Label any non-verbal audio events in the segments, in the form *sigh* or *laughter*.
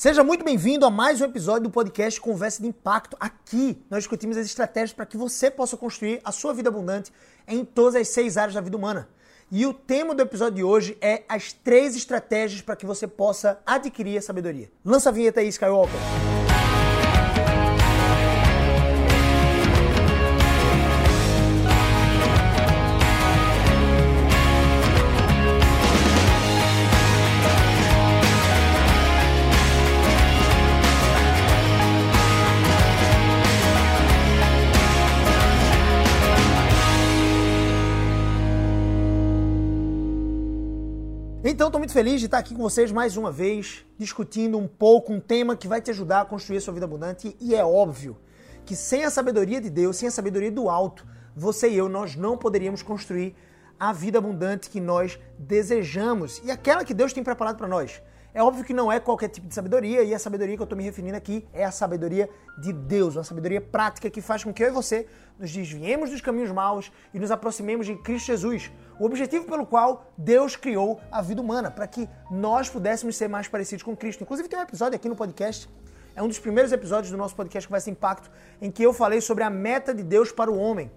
Seja muito bem-vindo a mais um episódio do podcast Conversa de Impacto. Aqui nós discutimos as estratégias para que você possa construir a sua vida abundante em todas as seis áreas da vida humana. E o tema do episódio de hoje é as três estratégias para que você possa adquirir a sabedoria. Lança a vinheta aí, Skywalker. Então, estou muito feliz de estar aqui com vocês mais uma vez, discutindo um pouco um tema que vai te ajudar a construir a sua vida abundante. E é óbvio que sem a sabedoria de Deus, sem a sabedoria do alto, você e eu, nós não poderíamos construir a vida abundante que nós desejamos e aquela que Deus tem preparado para nós. É óbvio que não é qualquer tipo de sabedoria, e a sabedoria que eu estou me referindo aqui é a sabedoria de Deus, uma sabedoria prática que faz com que eu e você nos desviemos dos caminhos maus e nos aproximemos de Cristo Jesus, o objetivo pelo qual Deus criou a vida humana, para que nós pudéssemos ser mais parecidos com Cristo. Inclusive, tem um episódio aqui no podcast, é um dos primeiros episódios do nosso podcast que vai ser Impacto, em que eu falei sobre a meta de Deus para o homem.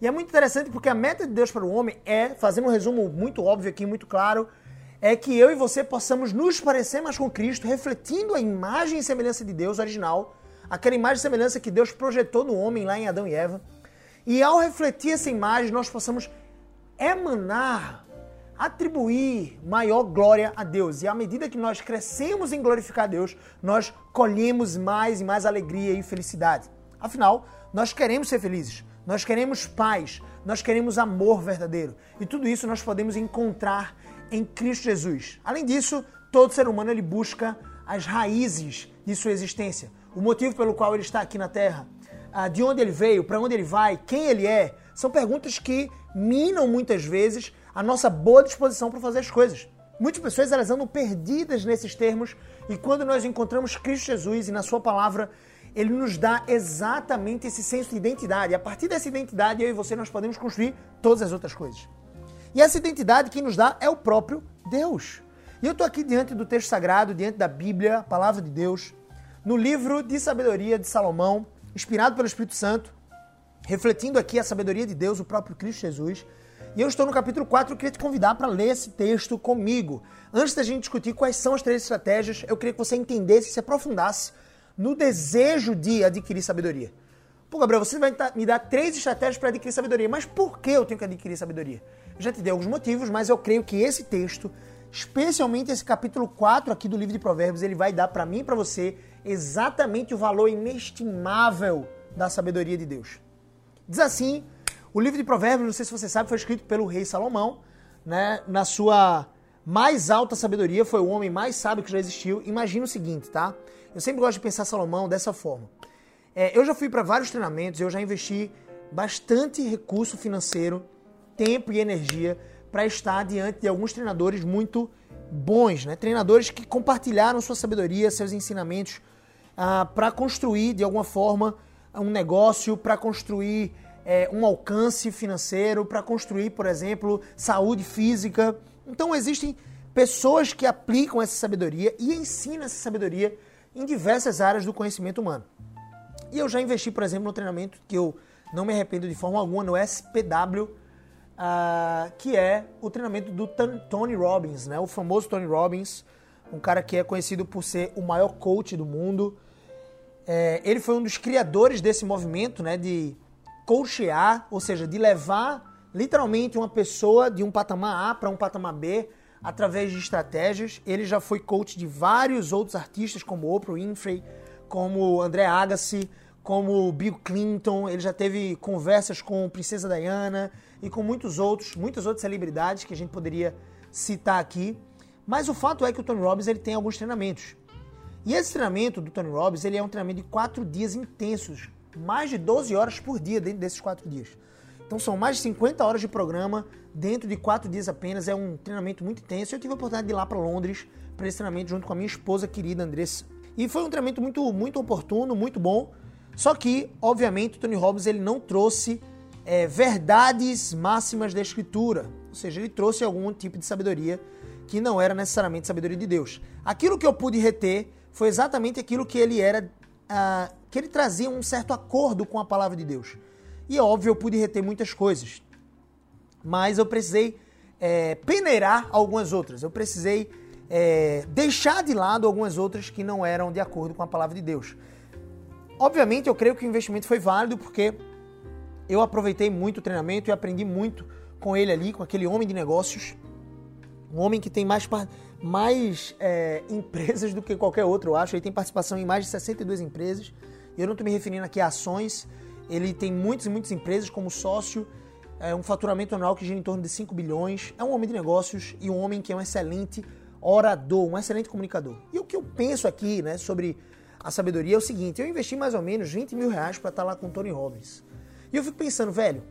E é muito interessante porque a meta de Deus para o homem é, fazendo um resumo muito óbvio aqui, muito claro, é que eu e você possamos nos parecer mais com Cristo, refletindo a imagem e semelhança de Deus original, aquela imagem e semelhança que Deus projetou no homem lá em Adão e Eva. E ao refletir essa imagem, nós possamos emanar, atribuir maior glória a Deus. E à medida que nós crescemos em glorificar a Deus, nós colhemos mais e mais alegria e felicidade. Afinal, nós queremos ser felizes, nós queremos paz, nós queremos amor verdadeiro. E tudo isso nós podemos encontrar em Cristo Jesus. Além disso, todo ser humano ele busca as raízes de sua existência, o motivo pelo qual ele está aqui na Terra, de onde ele veio, para onde ele vai, quem ele é. São perguntas que minam muitas vezes a nossa boa disposição para fazer as coisas. Muitas pessoas elas andam perdidas nesses termos e quando nós encontramos Cristo Jesus e na sua palavra, ele nos dá exatamente esse senso de identidade. A partir dessa identidade, eu e você nós podemos construir todas as outras coisas. E essa identidade que nos dá é o próprio Deus. E eu estou aqui diante do texto sagrado, diante da Bíblia, a palavra de Deus, no livro de sabedoria de Salomão, inspirado pelo Espírito Santo, refletindo aqui a sabedoria de Deus, o próprio Cristo Jesus. E eu estou no capítulo 4 e queria te convidar para ler esse texto comigo. Antes da gente discutir quais são as três estratégias, eu queria que você entendesse, se aprofundasse no desejo de adquirir sabedoria. Pô, Gabriel, você vai me dar três estratégias para adquirir sabedoria, mas por que eu tenho que adquirir sabedoria? Eu já te dei alguns motivos, mas eu creio que esse texto, especialmente esse capítulo 4 aqui do livro de Provérbios, ele vai dar para mim e para você exatamente o valor inestimável da sabedoria de Deus. Diz assim, o livro de Provérbios, não sei se você sabe, foi escrito pelo rei Salomão, né? Na sua mais alta sabedoria, foi o homem mais sábio que já existiu. Imagina o seguinte, tá? Eu sempre gosto de pensar Salomão dessa forma. É, eu já fui para vários treinamentos, eu já investi bastante recurso financeiro, tempo e energia para estar diante de alguns treinadores muito bons, né? Treinadores que compartilharam sua sabedoria, seus ensinamentos ah, para construir de alguma forma um negócio, para construir é, um alcance financeiro, para construir, por exemplo, saúde física. Então existem pessoas que aplicam essa sabedoria e ensinam essa sabedoria em diversas áreas do conhecimento humano. E eu já investi, por exemplo, no treinamento que eu não me arrependo de forma alguma, no SPW, uh, ah, que é o treinamento do Tony Robbins, né? o famoso Tony Robbins, um cara que é conhecido por ser o maior coach do mundo. É, ele foi um dos criadores desse movimento né, de coachear, ou seja, de levar literalmente uma pessoa de um patamar A para um patamar B através de estratégias. Ele já foi coach de vários outros artistas, como Oprah Winfrey, como André Agassi, como Bill Clinton, ele já teve conversas com Princesa Diana e com muitos outros, muitas outras celebridades que a gente poderia citar aqui. Mas o fato é que o Tony Robbins ele tem alguns treinamentos. E esse treinamento do Tony Robbins ele é um treinamento de quatro dias intensos, mais de 12 horas por dia dentro desses quatro dias. Então são mais de 50 horas de programa dentro de quatro dias apenas. É um treinamento muito intenso. Eu tive a oportunidade de ir lá para Londres para esse treinamento junto com a minha esposa querida Andressa. E foi um treinamento muito, muito oportuno, muito bom. Só que, obviamente, o Tony Robbins ele não trouxe é, verdades máximas da Escritura. Ou seja, ele trouxe algum tipo de sabedoria que não era necessariamente sabedoria de Deus. Aquilo que eu pude reter foi exatamente aquilo que ele era, uh, que ele trazia um certo acordo com a palavra de Deus. E é óbvio, eu pude reter muitas coisas, mas eu precisei é, peneirar algumas outras. Eu precisei é, deixar de lado algumas outras que não eram de acordo com a palavra de Deus. Obviamente, eu creio que o investimento foi válido porque eu aproveitei muito o treinamento e aprendi muito com ele ali, com aquele homem de negócios. Um homem que tem mais, mais é, *laughs* empresas do que qualquer outro, eu acho. Ele tem participação em mais de 62 empresas. Eu não estou me referindo aqui a ações. Ele tem muitas e muitas empresas como sócio. É um faturamento anual que gira em torno de 5 bilhões. É um homem de negócios e um homem que é um excelente orador, um excelente comunicador. E o que eu penso aqui né, sobre a sabedoria é o seguinte: eu investi mais ou menos 20 mil reais para estar tá lá com o Tony Robbins. E eu fico pensando, velho,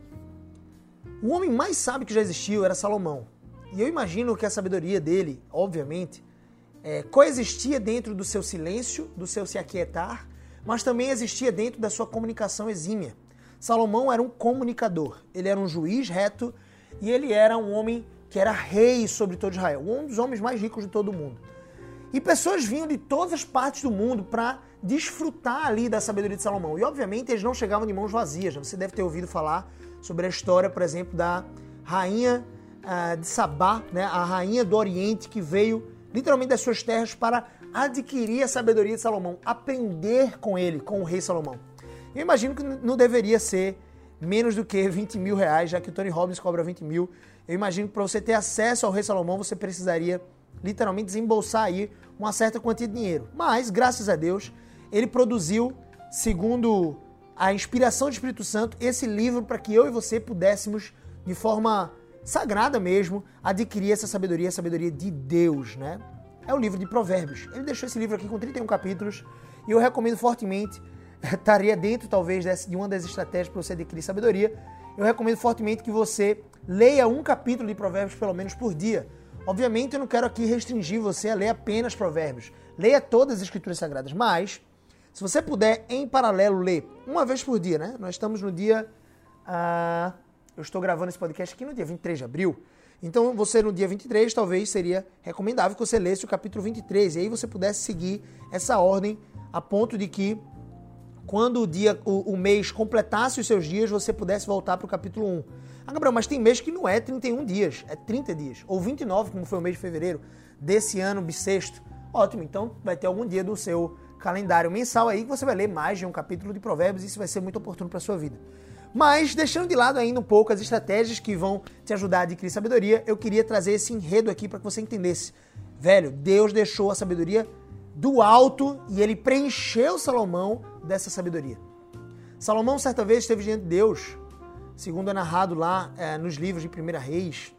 o homem mais sábio que já existiu era Salomão. E eu imagino que a sabedoria dele, obviamente, é, coexistia dentro do seu silêncio, do seu se aquietar, mas também existia dentro da sua comunicação exímia. Salomão era um comunicador, ele era um juiz reto e ele era um homem que era rei sobre todo Israel, um dos homens mais ricos de todo o mundo. E pessoas vinham de todas as partes do mundo para desfrutar ali da sabedoria de Salomão. E obviamente eles não chegavam de mãos vazias. Você deve ter ouvido falar sobre a história, por exemplo, da rainha de Sabá, né? a rainha do Oriente que veio literalmente das suas terras para adquirir a sabedoria de Salomão, aprender com ele, com o rei Salomão. Eu imagino que não deveria ser menos do que 20 mil reais, já que o Tony Robbins cobra 20 mil. Eu imagino que para você ter acesso ao rei Salomão, você precisaria literalmente desembolsar aí uma certa quantia de dinheiro. Mas, graças a Deus, ele produziu, segundo a inspiração do Espírito Santo, esse livro para que eu e você pudéssemos, de forma sagrada mesmo, adquirir essa sabedoria, a sabedoria de Deus, né? É o livro de Provérbios. Ele deixou esse livro aqui com 31 capítulos e eu recomendo fortemente, *laughs* estaria dentro talvez de uma das estratégias para você adquirir sabedoria, eu recomendo fortemente que você leia um capítulo de Provérbios pelo menos por dia Obviamente, eu não quero aqui restringir você a ler apenas provérbios. Leia todas as escrituras sagradas, mas se você puder, em paralelo, ler uma vez por dia, né? Nós estamos no dia. Ah, eu estou gravando esse podcast aqui no dia 23 de abril. Então, você no dia 23, talvez seria recomendável que você lesse o capítulo 23 e aí você pudesse seguir essa ordem a ponto de que quando o dia, o, o mês completasse os seus dias, você pudesse voltar para o capítulo 1. Ah, Gabriel, mas tem mês que não é 31 dias, é 30 dias. Ou 29, como foi o mês de fevereiro desse ano bissexto. Ótimo, então vai ter algum dia do seu calendário mensal aí que você vai ler mais de um capítulo de Provérbios e isso vai ser muito oportuno para sua vida. Mas, deixando de lado ainda um pouco as estratégias que vão te ajudar a adquirir sabedoria, eu queria trazer esse enredo aqui para que você entendesse. Velho, Deus deixou a sabedoria do alto e ele preencheu Salomão dessa sabedoria. Salomão, certa vez, esteve diante de Deus segundo é narrado lá é, nos livros de Primeira Reis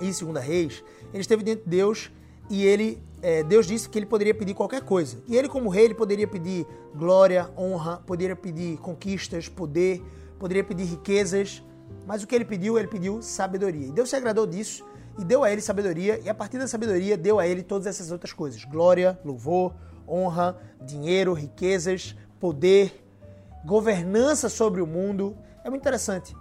e Segunda Reis, ele esteve diante de Deus e ele é, Deus disse que ele poderia pedir qualquer coisa. E ele, como rei, ele poderia pedir glória, honra, poderia pedir conquistas, poder, poderia pedir riquezas. Mas o que ele pediu, ele pediu sabedoria. E Deus se agradou disso e deu a ele sabedoria, e a partir da sabedoria deu a ele todas essas outras coisas: glória, louvor, honra, dinheiro, riquezas, poder, governança sobre o mundo. É muito interessante.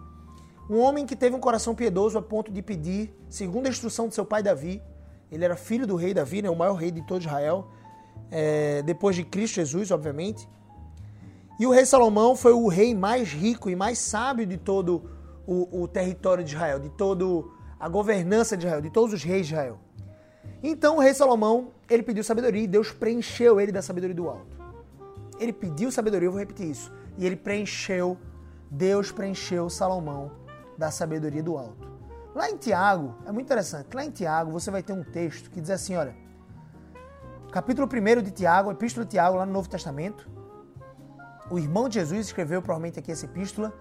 Um homem que teve um coração piedoso a ponto de pedir, segundo a instrução de seu pai Davi, ele era filho do rei Davi, né, o maior rei de todo Israel, é, depois de Cristo Jesus, obviamente. E o rei Salomão foi o rei mais rico e mais sábio de todo o, o território de Israel, de toda a governança de Israel, de todos os reis de Israel. Então o rei Salomão, ele pediu sabedoria e Deus preencheu ele da sabedoria do alto. Ele pediu sabedoria, eu vou repetir isso, e ele preencheu Deus preencheu Salomão da sabedoria do alto. Lá em Tiago, é muito interessante, lá em Tiago você vai ter um texto que diz assim, olha, capítulo 1 de Tiago, epístola de Tiago, lá no Novo Testamento, o irmão de Jesus escreveu provavelmente aqui essa epístola,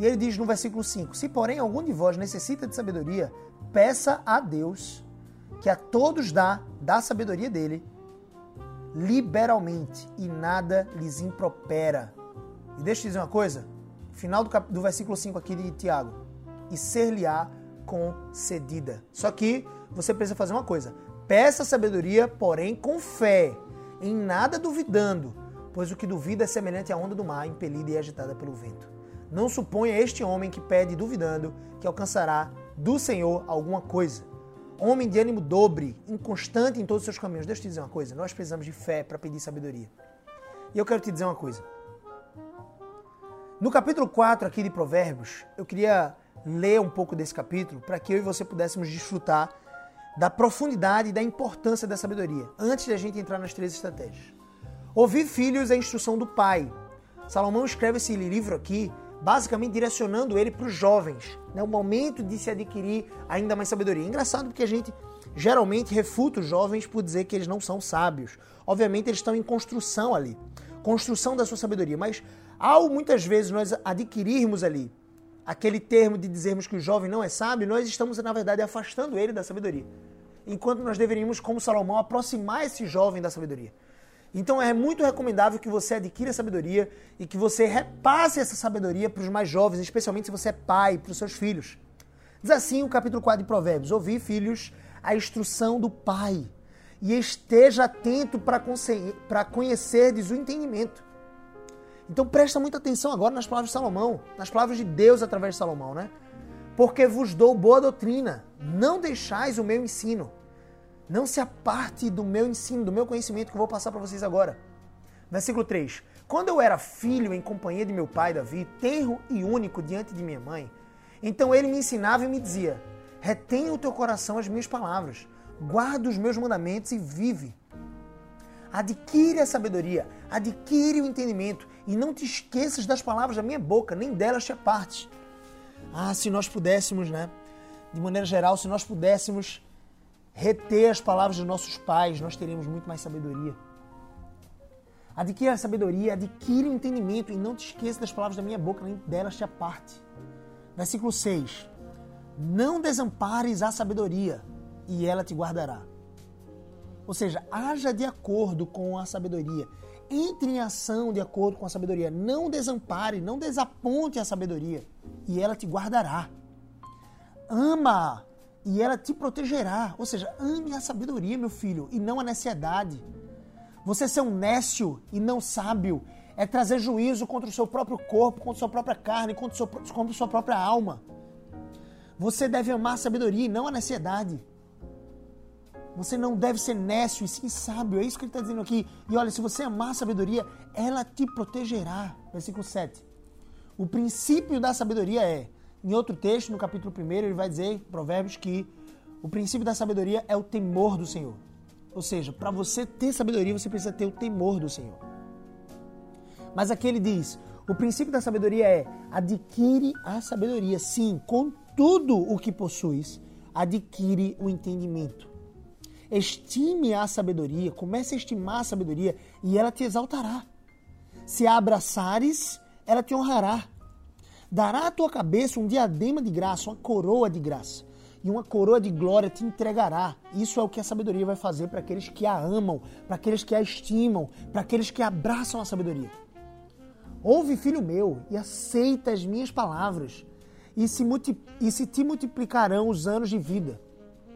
e ele diz no versículo 5: Se porém algum de vós necessita de sabedoria, peça a Deus, que a todos dá, da sabedoria dele, liberalmente, e nada lhes impropera. E deixa eu te dizer uma coisa: final do, cap... do versículo 5 aqui de Tiago. E ser-lhe-á concedida. Só que você precisa fazer uma coisa. Peça sabedoria, porém com fé, em nada duvidando, pois o que duvida é semelhante à onda do mar, impelida e agitada pelo vento. Não suponha este homem que pede duvidando que alcançará do Senhor alguma coisa. homem de ânimo dobre, inconstante em todos os seus caminhos. Deixa eu te dizer uma coisa: nós precisamos de fé para pedir sabedoria. E eu quero te dizer uma coisa. No capítulo 4 aqui de Provérbios, eu queria ler um pouco desse capítulo para que eu e você pudéssemos desfrutar da profundidade e da importância da sabedoria, antes de a gente entrar nas três estratégias. Ouvir filhos é instrução do pai. Salomão escreve esse livro aqui basicamente direcionando ele para os jovens, né? o momento de se adquirir ainda mais sabedoria. Engraçado porque a gente geralmente refuta os jovens por dizer que eles não são sábios. Obviamente eles estão em construção ali, construção da sua sabedoria, mas ao muitas vezes nós adquirirmos ali aquele termo de dizermos que o jovem não é sábio, nós estamos na verdade afastando ele da sabedoria. Enquanto nós deveríamos, como Salomão, aproximar esse jovem da sabedoria. Então é muito recomendável que você adquira sabedoria e que você repasse essa sabedoria para os mais jovens, especialmente se você é pai, para os seus filhos. Diz assim o capítulo 4 de Provérbios: Ouvi, filhos, a instrução do pai, e esteja atento para conhecerdes o entendimento. Então presta muita atenção agora nas palavras de Salomão, nas palavras de Deus através de Salomão, né? Porque vos dou boa doutrina, não deixais o meu ensino. Não se aparte do meu ensino, do meu conhecimento que eu vou passar para vocês agora. Versículo 3. Quando eu era filho em companhia de meu pai Davi, tenro e único diante de minha mãe, então ele me ensinava e me dizia: Retenha o teu coração as minhas palavras, guarda os meus mandamentos e vive. Adquire a sabedoria, adquire o entendimento e não te esqueças das palavras da minha boca, nem delas te apartes. Ah, se nós pudéssemos, né? De maneira geral, se nós pudéssemos reter as palavras dos nossos pais, nós teríamos muito mais sabedoria. Adquira a sabedoria, adquire o entendimento e não te esqueça das palavras da minha boca, nem delas te aparte. Versículo 6. Não desampares a sabedoria e ela te guardará. Ou seja, haja de acordo com a sabedoria. Entre em ação de acordo com a sabedoria. Não desampare, não desaponte a sabedoria e ela te guardará. Ama e ela te protegerá. Ou seja, ame a sabedoria, meu filho, e não a necessidade. Você ser um nécio e não sábio é trazer juízo contra o seu próprio corpo, contra a sua própria carne, contra, seu, contra a sua própria alma. Você deve amar a sabedoria e não a necessidade. Você não deve ser nécio e sim sábio. É isso que ele está dizendo aqui. E olha, se você amar a sabedoria, ela te protegerá. Versículo 7. O princípio da sabedoria é em outro texto, no capítulo 1, ele vai dizer, Provérbios, que o princípio da sabedoria é o temor do Senhor. Ou seja, para você ter sabedoria, você precisa ter o temor do Senhor. Mas aqui ele diz: o princípio da sabedoria é adquire a sabedoria. Sim, com tudo o que possuis, adquire o entendimento. Estime a sabedoria, comece a estimar a sabedoria e ela te exaltará. Se a abraçares, ela te honrará. Dará à tua cabeça um diadema de graça, uma coroa de graça. E uma coroa de glória te entregará. Isso é o que a sabedoria vai fazer para aqueles que a amam, para aqueles que a estimam, para aqueles que abraçam a sabedoria. Ouve, filho meu, e aceita as minhas palavras, e se, e se te multiplicarão os anos de vida.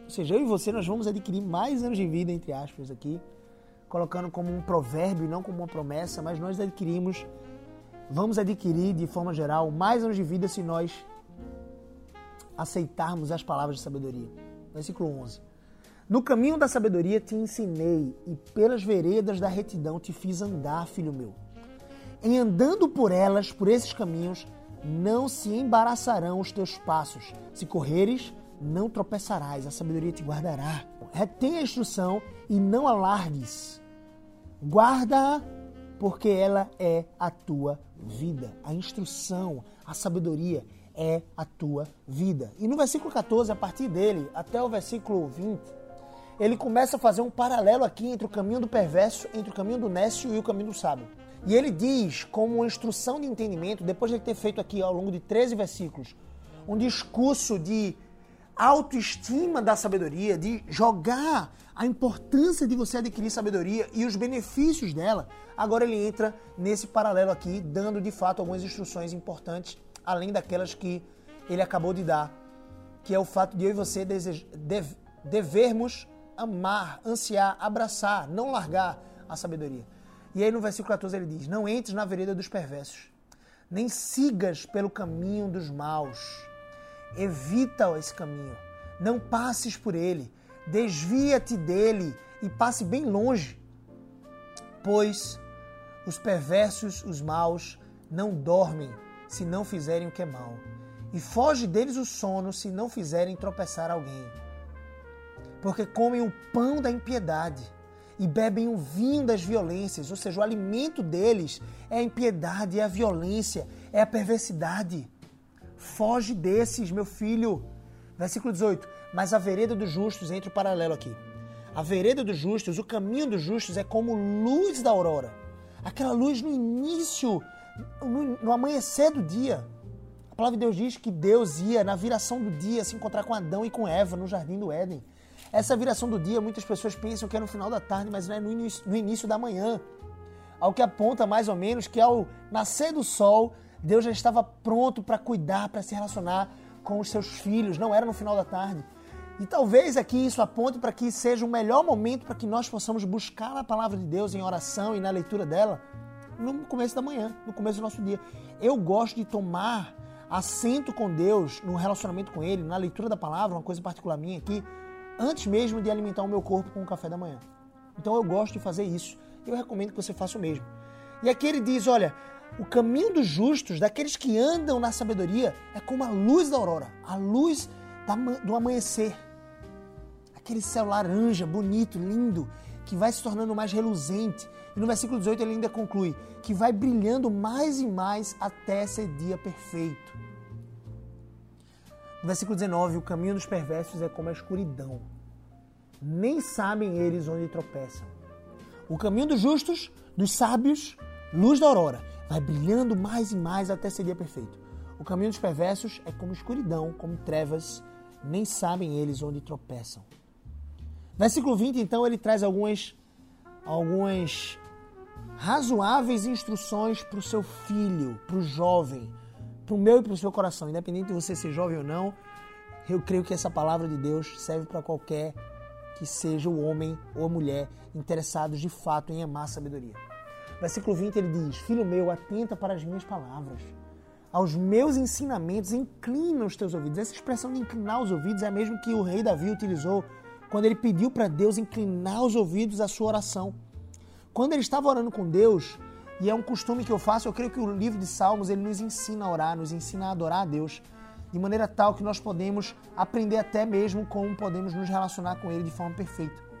Ou seja, eu e você nós vamos adquirir mais anos de vida, entre aspas, aqui, colocando como um provérbio, não como uma promessa, mas nós adquirimos vamos adquirir, de forma geral, mais anos de vida se nós aceitarmos as palavras de sabedoria. Versículo 11. No caminho da sabedoria te ensinei, e pelas veredas da retidão te fiz andar, filho meu. Em andando por elas, por esses caminhos, não se embaraçarão os teus passos. Se correres, não tropeçarás, a sabedoria te guardará. Retém a instrução e não alargues. Guarda-a, porque ela é a tua vida. A instrução, a sabedoria é a tua vida. E no versículo 14, a partir dele até o versículo 20, ele começa a fazer um paralelo aqui entre o caminho do perverso, entre o caminho do nécio e o caminho do sábio. E ele diz, como uma instrução de entendimento, depois de ele ter feito aqui ao longo de 13 versículos, um discurso de autoestima da sabedoria, de jogar a importância de você adquirir sabedoria e os benefícios dela, agora ele entra nesse paralelo aqui, dando de fato algumas instruções importantes, além daquelas que ele acabou de dar, que é o fato de eu e você devermos amar, ansiar, abraçar, não largar a sabedoria. E aí no versículo 14 ele diz: Não entres na vereda dos perversos, nem sigas pelo caminho dos maus. Evita esse caminho Não passes por ele. Desvia-te dele e passe bem longe. Pois os perversos, os maus, não dormem se não fizerem o que é mal. E foge deles o sono se não fizerem tropeçar alguém. Porque comem o pão da impiedade e bebem o vinho das violências, ou seja, o alimento deles é a impiedade, é a violência, é a perversidade. Foge desses, meu filho. Versículo 18. Mas a vereda dos justos, entre o paralelo aqui. A vereda dos justos, o caminho dos justos é como luz da aurora. Aquela luz no início, no, no amanhecer do dia. A palavra de Deus diz que Deus ia na viração do dia se encontrar com Adão e com Eva no jardim do Éden. Essa viração do dia, muitas pessoas pensam que é no final da tarde, mas não é no início, no início da manhã. Ao que aponta mais ou menos que ao nascer do sol, Deus já estava pronto para cuidar, para se relacionar com os seus filhos, não era no final da tarde. E talvez aqui isso aponte para que seja o melhor momento para que nós possamos buscar a palavra de Deus em oração e na leitura dela no começo da manhã, no começo do nosso dia. Eu gosto de tomar assento com Deus no relacionamento com Ele, na leitura da palavra, uma coisa particular minha aqui, antes mesmo de alimentar o meu corpo com o café da manhã. Então eu gosto de fazer isso. Eu recomendo que você faça o mesmo. E aqui ele diz: olha, o caminho dos justos, daqueles que andam na sabedoria, é como a luz da aurora, a luz do amanhecer. Aquele céu laranja, bonito, lindo, que vai se tornando mais reluzente. E no versículo 18 ele ainda conclui: que vai brilhando mais e mais até ser dia perfeito. No versículo 19, o caminho dos perversos é como a escuridão. Nem sabem eles onde tropeçam. O caminho dos justos, dos sábios, luz da aurora, vai brilhando mais e mais até ser dia perfeito. O caminho dos perversos é como escuridão, como trevas, nem sabem eles onde tropeçam. Versículo 20, então, ele traz algumas, algumas razoáveis instruções para o seu filho, para o jovem, para o meu e para o seu coração, independente de você ser jovem ou não, eu creio que essa palavra de Deus serve para qualquer que seja o homem ou a mulher interessados de fato em amar a sabedoria. Versículo 20 ele diz: Filho meu, atenta para as minhas palavras, aos meus ensinamentos, inclina os teus ouvidos. Essa expressão de inclinar os ouvidos é a mesma que o rei Davi utilizou quando ele pediu para Deus inclinar os ouvidos à sua oração. Quando ele estava orando com Deus, e é um costume que eu faço, eu creio que o livro de Salmos ele nos ensina a orar, nos ensina a adorar a Deus, de maneira tal que nós podemos aprender até mesmo como podemos nos relacionar com Ele de forma perfeita.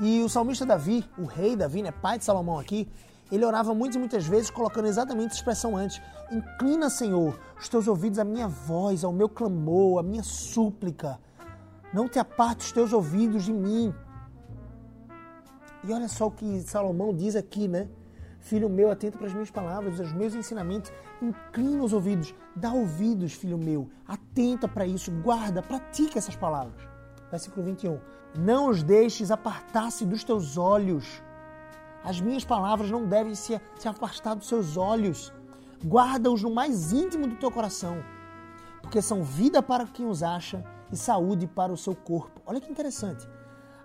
E o salmista Davi, o rei Davi, né, pai de Salomão aqui, ele orava muitas e muitas vezes colocando exatamente essa expressão antes: Inclina, Senhor, os teus ouvidos à minha voz, ao meu clamor, à minha súplica. Não te aparte os teus ouvidos de mim. E olha só o que Salomão diz aqui, né? Filho meu, atento para as minhas palavras, aos meus ensinamentos. Inclina os ouvidos, dá ouvidos, filho meu. Atenta para isso, guarda, pratica essas palavras. Versículo 21. Não os deixes apartar-se dos teus olhos. As minhas palavras não devem se, se afastar dos seus olhos. Guarda-os no mais íntimo do teu coração, porque são vida para quem os acha e saúde para o seu corpo. Olha que interessante.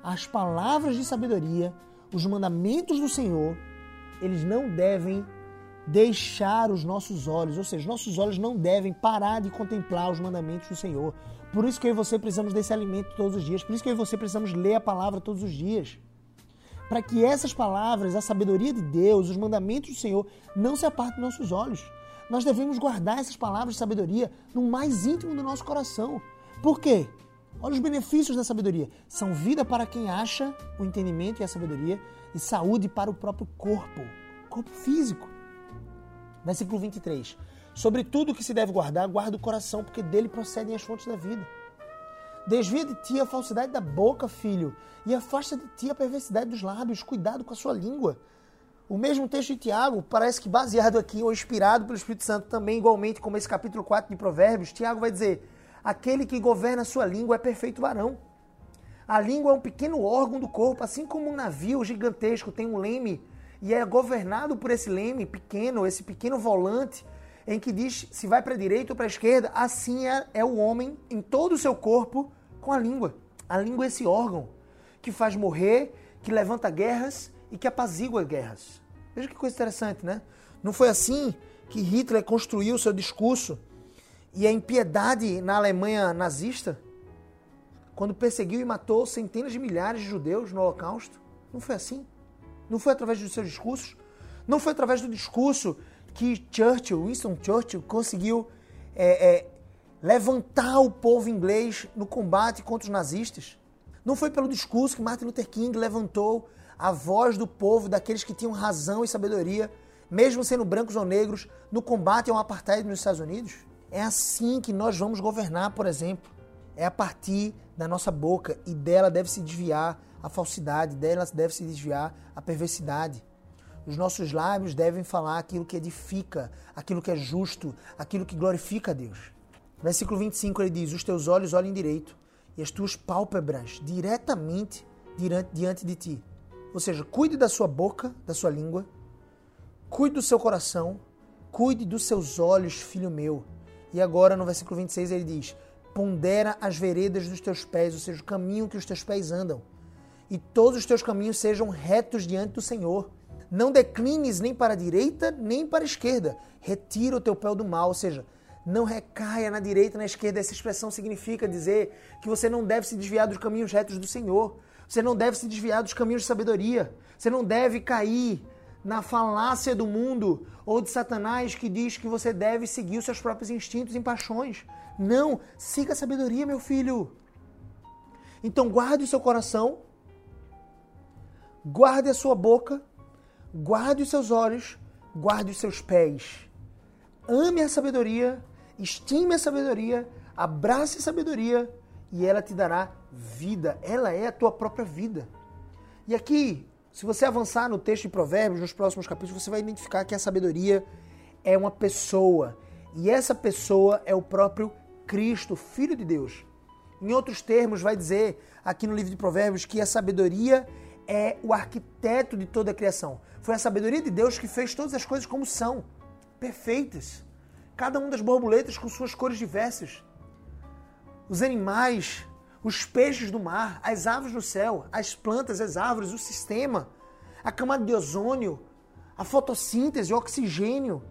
As palavras de sabedoria, os mandamentos do Senhor eles não devem deixar os nossos olhos, ou seja, nossos olhos não devem parar de contemplar os mandamentos do Senhor. Por isso que eu e você precisamos desse alimento todos os dias, por isso que eu e você precisamos ler a palavra todos os dias. Para que essas palavras, a sabedoria de Deus, os mandamentos do Senhor, não se apartem dos nossos olhos. Nós devemos guardar essas palavras de sabedoria no mais íntimo do nosso coração. Por quê? Olha os benefícios da sabedoria. São vida para quem acha o entendimento e a sabedoria e saúde para o próprio corpo, corpo físico. Versículo 23. Sobre tudo que se deve guardar, guarda o coração, porque dele procedem as fontes da vida. Desvia de ti a falsidade da boca, filho, e afasta de ti a perversidade dos lábios. Cuidado com a sua língua. O mesmo texto de Tiago, parece que baseado aqui ou inspirado pelo Espírito Santo, também igualmente como esse capítulo 4 de Provérbios, Tiago vai dizer: Aquele que governa a sua língua é perfeito varão. A língua é um pequeno órgão do corpo, assim como um navio gigantesco tem um leme e é governado por esse leme pequeno, esse pequeno volante, em que diz se vai para a direita ou para a esquerda, assim é, é o homem em todo o seu corpo com a língua. A língua é esse órgão que faz morrer, que levanta guerras e que apazigua guerras. Veja que coisa interessante, né? Não foi assim que Hitler construiu seu discurso e a impiedade na Alemanha nazista? quando perseguiu e matou centenas de milhares de judeus no Holocausto? Não foi assim? Não foi através dos seus discursos? Não foi através do discurso que Churchill, Winston Churchill, conseguiu é, é, levantar o povo inglês no combate contra os nazistas? Não foi pelo discurso que Martin Luther King levantou a voz do povo, daqueles que tinham razão e sabedoria, mesmo sendo brancos ou negros, no combate ao apartheid nos Estados Unidos? É assim que nós vamos governar, por exemplo. É a partir da nossa boca e dela deve se desviar a falsidade, dela deve se desviar a perversidade. Os nossos lábios devem falar aquilo que edifica, aquilo que é justo, aquilo que glorifica a Deus. Versículo 25 ele diz: Os teus olhos olhem direito e as tuas pálpebras diretamente diante de ti. Ou seja, cuide da sua boca, da sua língua, cuide do seu coração, cuide dos seus olhos, filho meu. E agora no versículo 26 ele diz: Pondera as veredas dos teus pés, ou seja, o caminho que os teus pés andam, e todos os teus caminhos sejam retos diante do Senhor. Não declines nem para a direita nem para a esquerda. Retira o teu pé do mal, ou seja, não recaia na direita, na esquerda. Essa expressão significa dizer que você não deve se desviar dos caminhos retos do Senhor. Você não deve se desviar dos caminhos de sabedoria. Você não deve cair na falácia do mundo ou de Satanás que diz que você deve seguir os seus próprios instintos e paixões. Não, siga a sabedoria, meu filho. Então guarde o seu coração, guarde a sua boca, guarde os seus olhos, guarde os seus pés. Ame a sabedoria estime a sabedoria, abrace a sabedoria e ela te dará vida. Ela é a tua própria vida. E aqui, se você avançar no texto de Provérbios, nos próximos capítulos, você vai identificar que a sabedoria é uma pessoa. E essa pessoa é o próprio Cristo, Filho de Deus. Em outros termos, vai dizer aqui no livro de Provérbios que a sabedoria é o arquiteto de toda a criação. Foi a sabedoria de Deus que fez todas as coisas como são, perfeitas cada uma das borboletas com suas cores diversas, os animais, os peixes do mar, as aves do céu, as plantas, as árvores, o sistema, a camada de ozônio, a fotossíntese, o oxigênio,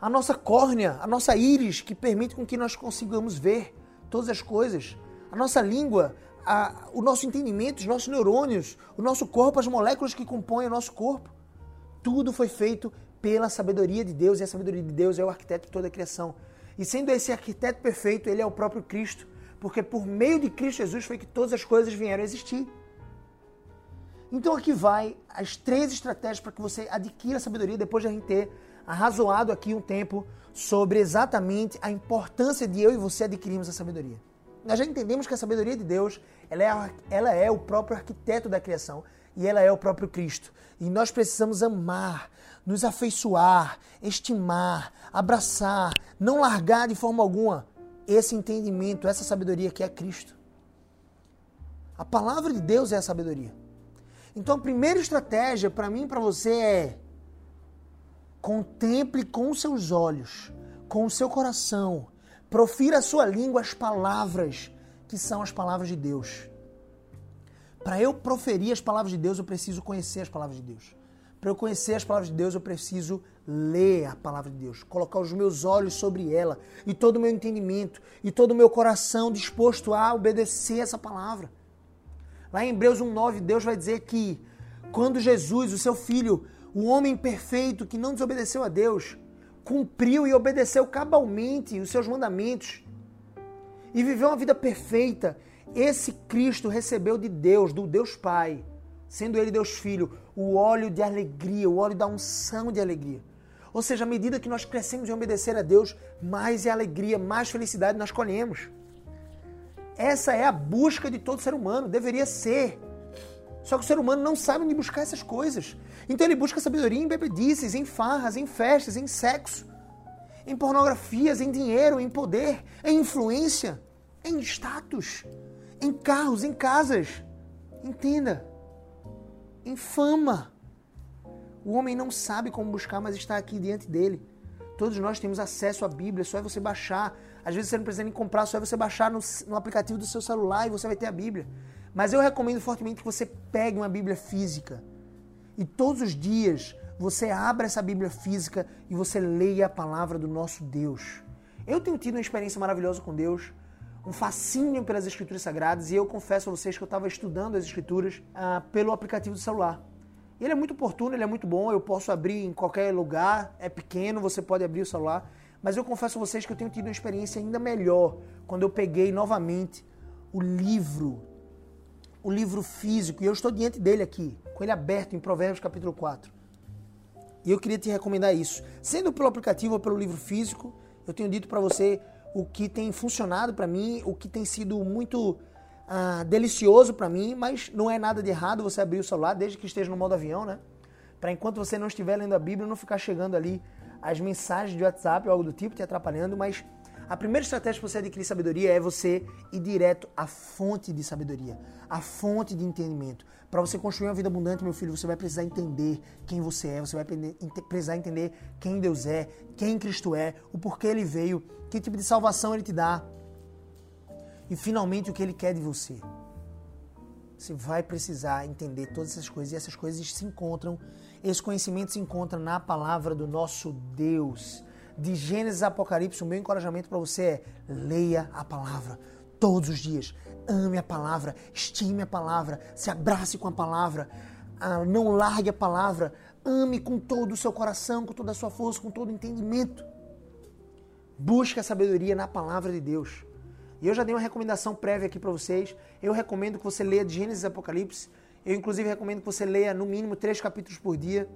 a nossa córnea, a nossa íris, que permite com que nós consigamos ver todas as coisas, a nossa língua, a, o nosso entendimento, os nossos neurônios, o nosso corpo, as moléculas que compõem o nosso corpo. Tudo foi feito pela sabedoria de Deus, e a sabedoria de Deus é o arquiteto de toda a criação. E sendo esse arquiteto perfeito, ele é o próprio Cristo, porque por meio de Cristo Jesus foi que todas as coisas vieram a existir. Então aqui vai as três estratégias para que você adquira a sabedoria depois de a gente ter arrazoado aqui um tempo sobre exatamente a importância de eu e você adquirirmos a sabedoria. Nós já entendemos que a sabedoria de Deus ela é, ela é o próprio arquiteto da criação e ela é o próprio Cristo. E nós precisamos amar, nos afeiçoar, estimar, abraçar, não largar de forma alguma esse entendimento, essa sabedoria que é Cristo. A palavra de Deus é a sabedoria. Então a primeira estratégia para mim e para você é contemple com seus olhos, com o seu coração, profira a sua língua as palavras que são as palavras de Deus. Para eu proferir as palavras de Deus, eu preciso conhecer as palavras de Deus. Para eu conhecer as palavras de Deus, eu preciso ler a palavra de Deus, colocar os meus olhos sobre ela e todo o meu entendimento e todo o meu coração disposto a obedecer essa palavra. Lá em Hebreus 1:9, Deus vai dizer que quando Jesus, o seu filho, o homem perfeito que não desobedeceu a Deus, cumpriu e obedeceu cabalmente os seus mandamentos e viveu uma vida perfeita, esse Cristo recebeu de Deus, do Deus Pai, sendo ele Deus Filho, o óleo de alegria, o óleo da unção de alegria. Ou seja, à medida que nós crescemos em obedecer a Deus, mais alegria, mais felicidade nós colhemos. Essa é a busca de todo ser humano, deveria ser. Só que o ser humano não sabe onde buscar essas coisas. Então ele busca sabedoria em bebedices, em farras, em festas, em sexo, em pornografias, em dinheiro, em poder, em influência, em status em carros, em casas. Entenda. Em fama. O homem não sabe como buscar, mas está aqui diante dele. Todos nós temos acesso à Bíblia, só é você baixar. Às vezes você não precisa nem comprar, só é você baixar no, no aplicativo do seu celular e você vai ter a Bíblia. Mas eu recomendo fortemente que você pegue uma Bíblia física. E todos os dias você abra essa Bíblia física e você leia a palavra do nosso Deus. Eu tenho tido uma experiência maravilhosa com Deus um fascínio pelas Escrituras Sagradas e eu confesso a vocês que eu estava estudando as Escrituras ah, pelo aplicativo do celular. Ele é muito oportuno, ele é muito bom, eu posso abrir em qualquer lugar, é pequeno, você pode abrir o celular. Mas eu confesso a vocês que eu tenho tido uma experiência ainda melhor quando eu peguei novamente o livro, o livro físico, e eu estou diante dele aqui, com ele aberto em Provérbios capítulo 4. E eu queria te recomendar isso. Sendo pelo aplicativo ou pelo livro físico, eu tenho dito para você o que tem funcionado para mim, o que tem sido muito ah, delicioso para mim, mas não é nada de errado você abrir o celular, desde que esteja no modo avião, né? Para enquanto você não estiver lendo a Bíblia, não ficar chegando ali as mensagens de WhatsApp ou algo do tipo te atrapalhando, mas a primeira estratégia para você adquirir sabedoria é você ir direto à fonte de sabedoria, à fonte de entendimento. Para você construir uma vida abundante, meu filho, você vai precisar entender quem você é, você vai precisar entender quem Deus é, quem Cristo é, o porquê ele veio, que tipo de salvação ele te dá e finalmente o que ele quer de você. Você vai precisar entender todas essas coisas e essas coisas se encontram, esse conhecimento se encontra na palavra do nosso Deus. De Gênesis a Apocalipse, o meu encorajamento para você é leia a palavra todos os dias. Ame a palavra, estime a palavra, se abrace com a palavra, ah, não largue a palavra, ame com todo o seu coração, com toda a sua força, com todo o entendimento. Busque a sabedoria na palavra de Deus. E eu já dei uma recomendação prévia aqui para vocês. Eu recomendo que você leia de Gênesis e Apocalipse. Eu, inclusive, recomendo que você leia no mínimo três capítulos por dia.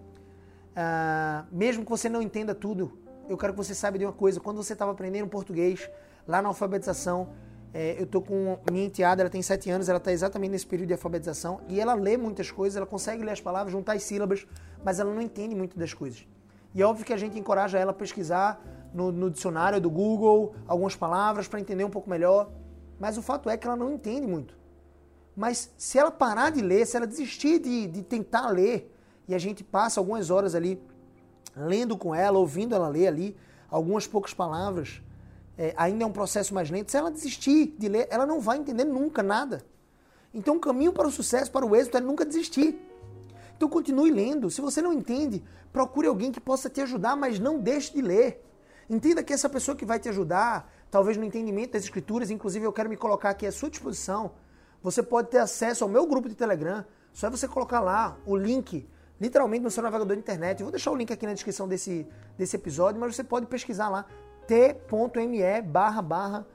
Uh, mesmo que você não entenda tudo, eu quero que você saiba de uma coisa. Quando você estava aprendendo português, lá na alfabetização, é, eu tô com minha enteada, ela tem sete anos, ela está exatamente nesse período de alfabetização e ela lê muitas coisas, ela consegue ler as palavras, juntar as sílabas, mas ela não entende muito das coisas. E é óbvio que a gente encoraja ela a pesquisar no, no dicionário do Google algumas palavras para entender um pouco melhor, mas o fato é que ela não entende muito. Mas se ela parar de ler, se ela desistir de, de tentar ler, e a gente passa algumas horas ali lendo com ela, ouvindo ela ler ali algumas poucas palavras, é, ainda é um processo mais lento. Se ela desistir de ler, ela não vai entender nunca nada. Então, o caminho para o sucesso, para o êxito, é nunca desistir. Então, continue lendo. Se você não entende, procure alguém que possa te ajudar, mas não deixe de ler. Entenda que essa pessoa que vai te ajudar, talvez no entendimento das escrituras, inclusive eu quero me colocar aqui à sua disposição. Você pode ter acesso ao meu grupo de Telegram. Só é você colocar lá o link, literalmente no seu navegador de internet. Eu vou deixar o link aqui na descrição desse, desse episódio, mas você pode pesquisar lá t.me barra barra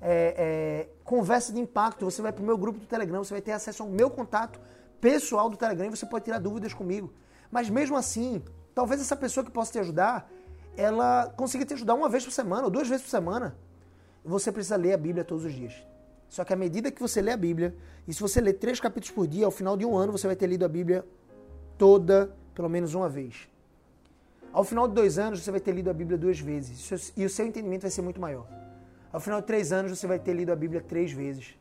é, é, conversa de impacto. Você vai para o meu grupo do Telegram, você vai ter acesso ao meu contato pessoal do Telegram e você pode tirar dúvidas comigo. Mas mesmo assim, talvez essa pessoa que possa te ajudar ela consiga te ajudar uma vez por semana ou duas vezes por semana. Você precisa ler a Bíblia todos os dias. Só que à medida que você lê a Bíblia, e se você ler três capítulos por dia, ao final de um ano você vai ter lido a Bíblia toda, pelo menos uma vez. Ao final de dois anos você vai ter lido a Bíblia duas vezes, e o seu entendimento vai ser muito maior. Ao final de três anos você vai ter lido a Bíblia três vezes,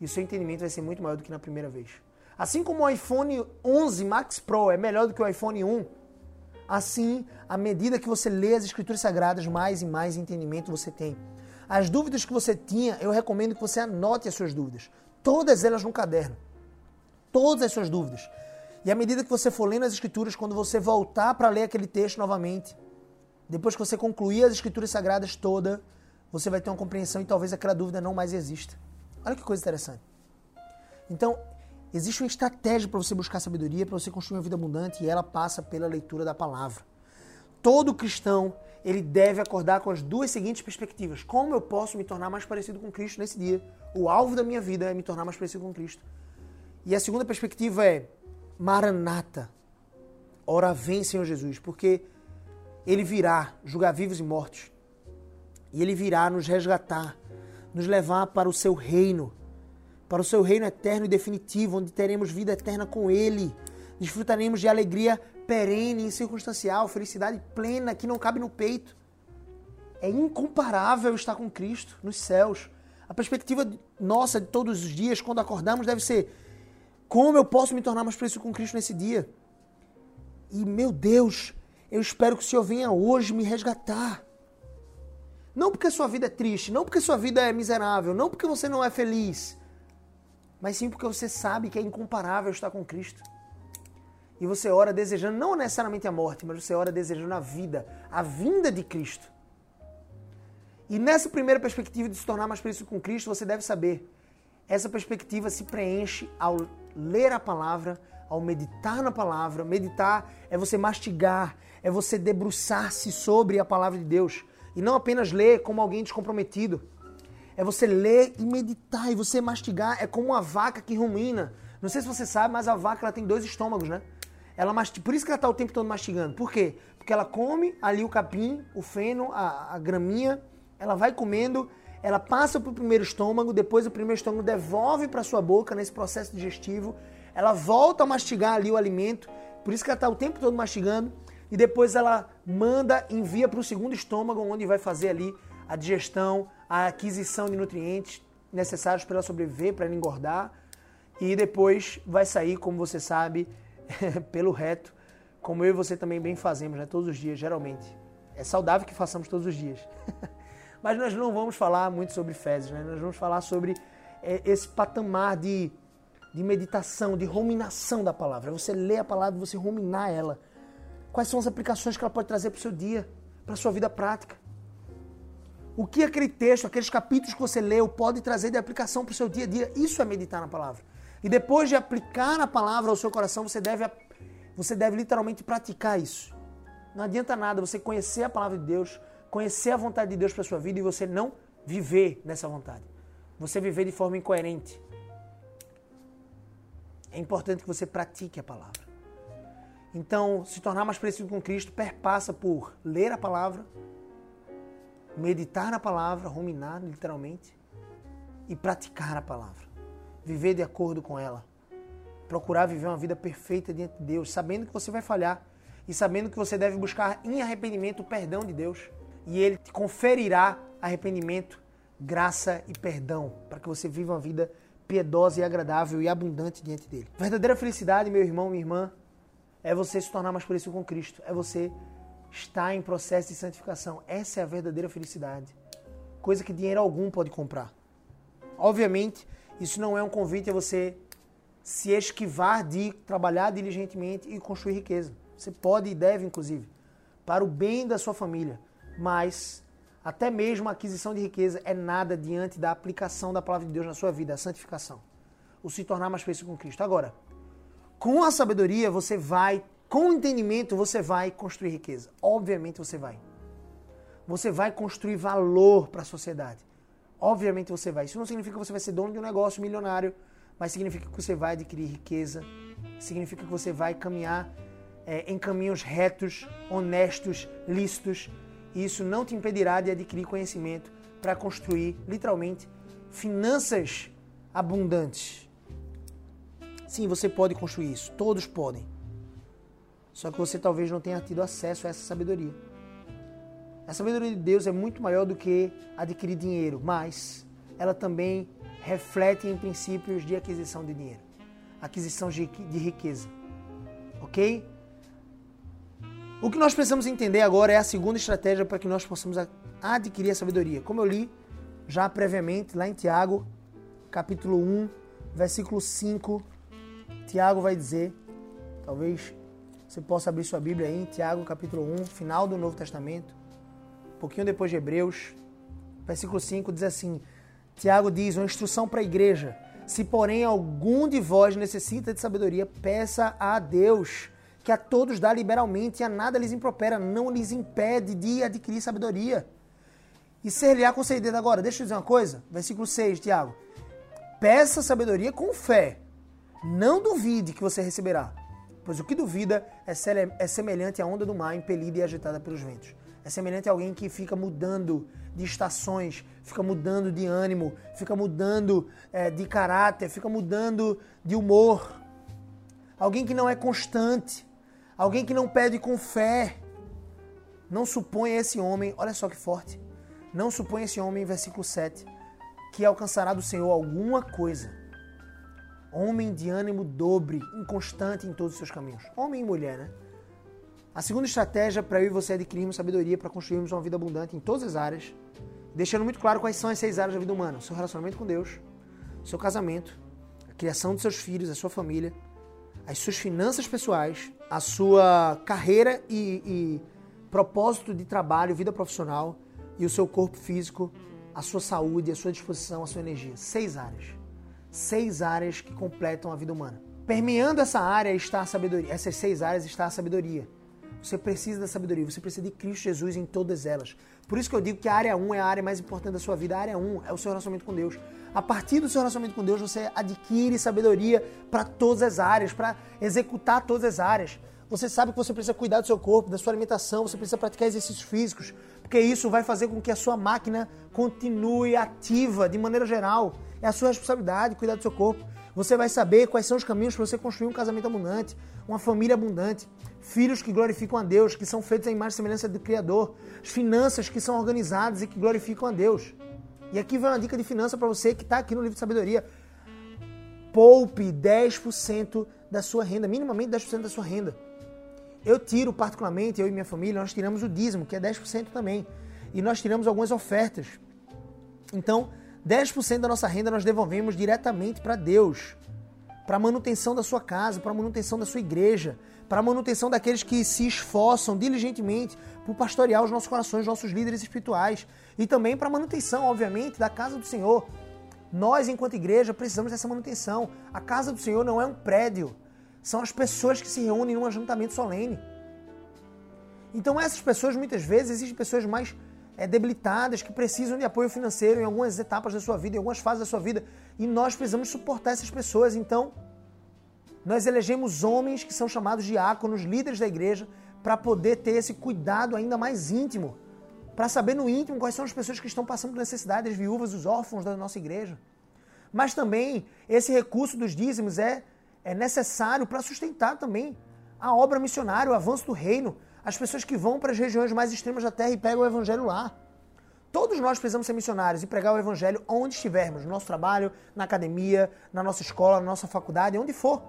e o seu entendimento vai ser muito maior do que na primeira vez. Assim como o iPhone 11 Max Pro é melhor do que o iPhone 1, Assim, à medida que você lê as Escrituras Sagradas, mais e mais entendimento você tem. As dúvidas que você tinha, eu recomendo que você anote as suas dúvidas. Todas elas no caderno. Todas as suas dúvidas. E à medida que você for lendo as Escrituras, quando você voltar para ler aquele texto novamente, depois que você concluir as Escrituras Sagradas toda, você vai ter uma compreensão e talvez aquela dúvida não mais exista. Olha que coisa interessante. Então, Existe uma estratégia para você buscar sabedoria, para você construir uma vida abundante e ela passa pela leitura da palavra. Todo cristão, ele deve acordar com as duas seguintes perspectivas. Como eu posso me tornar mais parecido com Cristo nesse dia? O alvo da minha vida é me tornar mais parecido com Cristo. E a segunda perspectiva é Maranata. Ora vem, Senhor Jesus, porque ele virá julgar vivos e mortos. E ele virá nos resgatar, nos levar para o seu reino para o seu reino eterno e definitivo, onde teremos vida eterna com Ele. Desfrutaremos de alegria perene, incircunstancial, felicidade plena que não cabe no peito. É incomparável estar com Cristo nos céus. A perspectiva nossa de todos os dias, quando acordamos, deve ser: como eu posso me tornar mais parecido com Cristo nesse dia? E, meu Deus, eu espero que o Senhor venha hoje me resgatar. Não porque sua vida é triste, não porque sua vida é miserável, não porque você não é feliz, mas sim porque você sabe que é incomparável estar com Cristo. E você ora desejando não necessariamente a morte, mas você ora desejando a vida, a vinda de Cristo. E nessa primeira perspectiva de se tornar mais parecido com Cristo, você deve saber, essa perspectiva se preenche ao ler a palavra, ao meditar na palavra. Meditar é você mastigar, é você debruçar-se sobre a palavra de Deus. E não apenas ler como alguém descomprometido. É você ler e meditar, e você mastigar. É como uma vaca que rumina. Não sei se você sabe, mas a vaca ela tem dois estômagos, né? Ela mastiga, por isso que ela está o tempo todo mastigando. Por quê? Porque ela come ali o capim, o feno, a, a graminha, ela vai comendo, ela passa para o primeiro estômago, depois o primeiro estômago devolve para sua boca nesse processo digestivo, ela volta a mastigar ali o alimento, por isso que ela está o tempo todo mastigando, e depois ela manda, envia para o segundo estômago, onde vai fazer ali a digestão, a aquisição de nutrientes necessários para ela sobreviver, para ela engordar, e depois vai sair, como você sabe, *laughs* pelo reto, como eu e você também bem fazemos, né? Todos os dias, geralmente. É saudável que façamos todos os dias. *laughs* Mas nós não vamos falar muito sobre fezes, né? Nós vamos falar sobre é, esse patamar de, de meditação, de ruminação da palavra. Você lê a palavra você ruminar ela. Quais são as aplicações que ela pode trazer para o seu dia, para a sua vida prática? O que aquele texto, aqueles capítulos que você leu, pode trazer de aplicação para o seu dia a dia? Isso é meditar na palavra. E depois de aplicar a palavra ao seu coração, você deve, você deve literalmente praticar isso. Não adianta nada você conhecer a palavra de Deus, conhecer a vontade de Deus para sua vida e você não viver nessa vontade. Você viver de forma incoerente. É importante que você pratique a palavra. Então, se tornar mais parecido com Cristo perpassa por ler a palavra, meditar na palavra, ruminar literalmente, e praticar a palavra viver de acordo com ela. Procurar viver uma vida perfeita diante de Deus, sabendo que você vai falhar e sabendo que você deve buscar em arrependimento o perdão de Deus. E Ele te conferirá arrependimento, graça e perdão para que você viva uma vida piedosa e agradável e abundante diante dele. Verdadeira felicidade, meu irmão, minha irmã, é você se tornar mais parecido com Cristo, é você estar em processo de santificação. Essa é a verdadeira felicidade. Coisa que dinheiro algum pode comprar. Obviamente, isso não é um convite a você se esquivar de trabalhar diligentemente e construir riqueza. Você pode e deve, inclusive, para o bem da sua família. Mas até mesmo a aquisição de riqueza é nada diante da aplicação da palavra de Deus na sua vida, a santificação. O se tornar mais parecido com Cristo. Agora, com a sabedoria você vai, com o entendimento você vai construir riqueza. Obviamente você vai. Você vai construir valor para a sociedade. Obviamente você vai. Isso não significa que você vai ser dono de um negócio milionário, mas significa que você vai adquirir riqueza, significa que você vai caminhar é, em caminhos retos, honestos, lícitos. E isso não te impedirá de adquirir conhecimento para construir, literalmente, finanças abundantes. Sim, você pode construir isso. Todos podem. Só que você talvez não tenha tido acesso a essa sabedoria. A sabedoria de Deus é muito maior do que adquirir dinheiro, mas ela também reflete em princípios de aquisição de dinheiro, aquisição de riqueza. Ok? O que nós precisamos entender agora é a segunda estratégia para que nós possamos adquirir a sabedoria. Como eu li já previamente lá em Tiago, capítulo 1, versículo 5, Tiago vai dizer, talvez você possa abrir sua Bíblia aí em Tiago, capítulo 1, final do Novo Testamento um pouquinho depois de Hebreus, versículo 5 diz assim: Tiago diz, uma instrução para a igreja. Se, porém, algum de vós necessita de sabedoria, peça a Deus, que a todos dá liberalmente e a nada lhes impropera, não lhes impede de adquirir sabedoria. E ser-lhe-á concedida agora. Deixa eu dizer uma coisa. Versículo 6, Tiago. Peça sabedoria com fé. Não duvide que você receberá, pois o que duvida é, é semelhante à onda do mar impelida e agitada pelos ventos. É semelhante a alguém que fica mudando de estações, fica mudando de ânimo, fica mudando é, de caráter, fica mudando de humor. Alguém que não é constante, alguém que não pede com fé. Não supõe esse homem, olha só que forte, não supõe esse homem, versículo 7, que alcançará do Senhor alguma coisa. Homem de ânimo dobre, inconstante em todos os seus caminhos. Homem e mulher, né? A segunda estratégia para eu e você adquirirmos sabedoria para construirmos uma vida abundante em todas as áreas, deixando muito claro quais são as seis áreas da vida humana: seu relacionamento com Deus, seu casamento, a criação dos seus filhos, a sua família, as suas finanças pessoais, a sua carreira e, e propósito de trabalho, vida profissional, e o seu corpo físico, a sua saúde, a sua disposição, a sua energia. Seis áreas. Seis áreas que completam a vida humana. Permeando essa área está a sabedoria. Essas seis áreas está a sabedoria. Você precisa da sabedoria, você precisa de Cristo Jesus em todas elas. Por isso que eu digo que a área 1 é a área mais importante da sua vida. A área 1 é o seu relacionamento com Deus. A partir do seu relacionamento com Deus, você adquire sabedoria para todas as áreas, para executar todas as áreas. Você sabe que você precisa cuidar do seu corpo, da sua alimentação, você precisa praticar exercícios físicos, porque isso vai fazer com que a sua máquina continue ativa de maneira geral. É a sua responsabilidade cuidar do seu corpo. Você vai saber quais são os caminhos para você construir um casamento abundante, uma família abundante, filhos que glorificam a Deus, que são feitos à imagem e semelhança do Criador, finanças que são organizadas e que glorificam a Deus. E aqui vai uma dica de finança para você que está aqui no livro de sabedoria. Poupe 10% da sua renda, minimamente 10% da sua renda. Eu tiro particularmente, eu e minha família, nós tiramos o dízimo, que é 10% também. E nós tiramos algumas ofertas. Então, 10% da nossa renda nós devolvemos diretamente para Deus, para manutenção da sua casa, para manutenção da sua igreja, para a manutenção daqueles que se esforçam diligentemente por pastorear os nossos corações, os nossos líderes espirituais, e também para a manutenção, obviamente, da casa do Senhor. Nós, enquanto igreja, precisamos dessa manutenção. A casa do Senhor não é um prédio, são as pessoas que se reúnem num ajuntamento solene. Então, essas pessoas, muitas vezes, existem pessoas mais é, debilitadas que precisam de apoio financeiro em algumas etapas da sua vida, em algumas fases da sua vida, e nós precisamos suportar essas pessoas. Então, nós elegemos homens que são chamados diáconos, líderes da igreja, para poder ter esse cuidado ainda mais íntimo, para saber no íntimo quais são as pessoas que estão passando por necessidade, as viúvas, os órfãos da nossa igreja. Mas também esse recurso dos dízimos é, é necessário para sustentar também a obra missionária, o avanço do reino, as pessoas que vão para as regiões mais extremas da terra e pegam o evangelho lá. Todos nós precisamos ser missionários e pregar o evangelho onde estivermos, no nosso trabalho, na academia, na nossa escola, na nossa faculdade, onde for.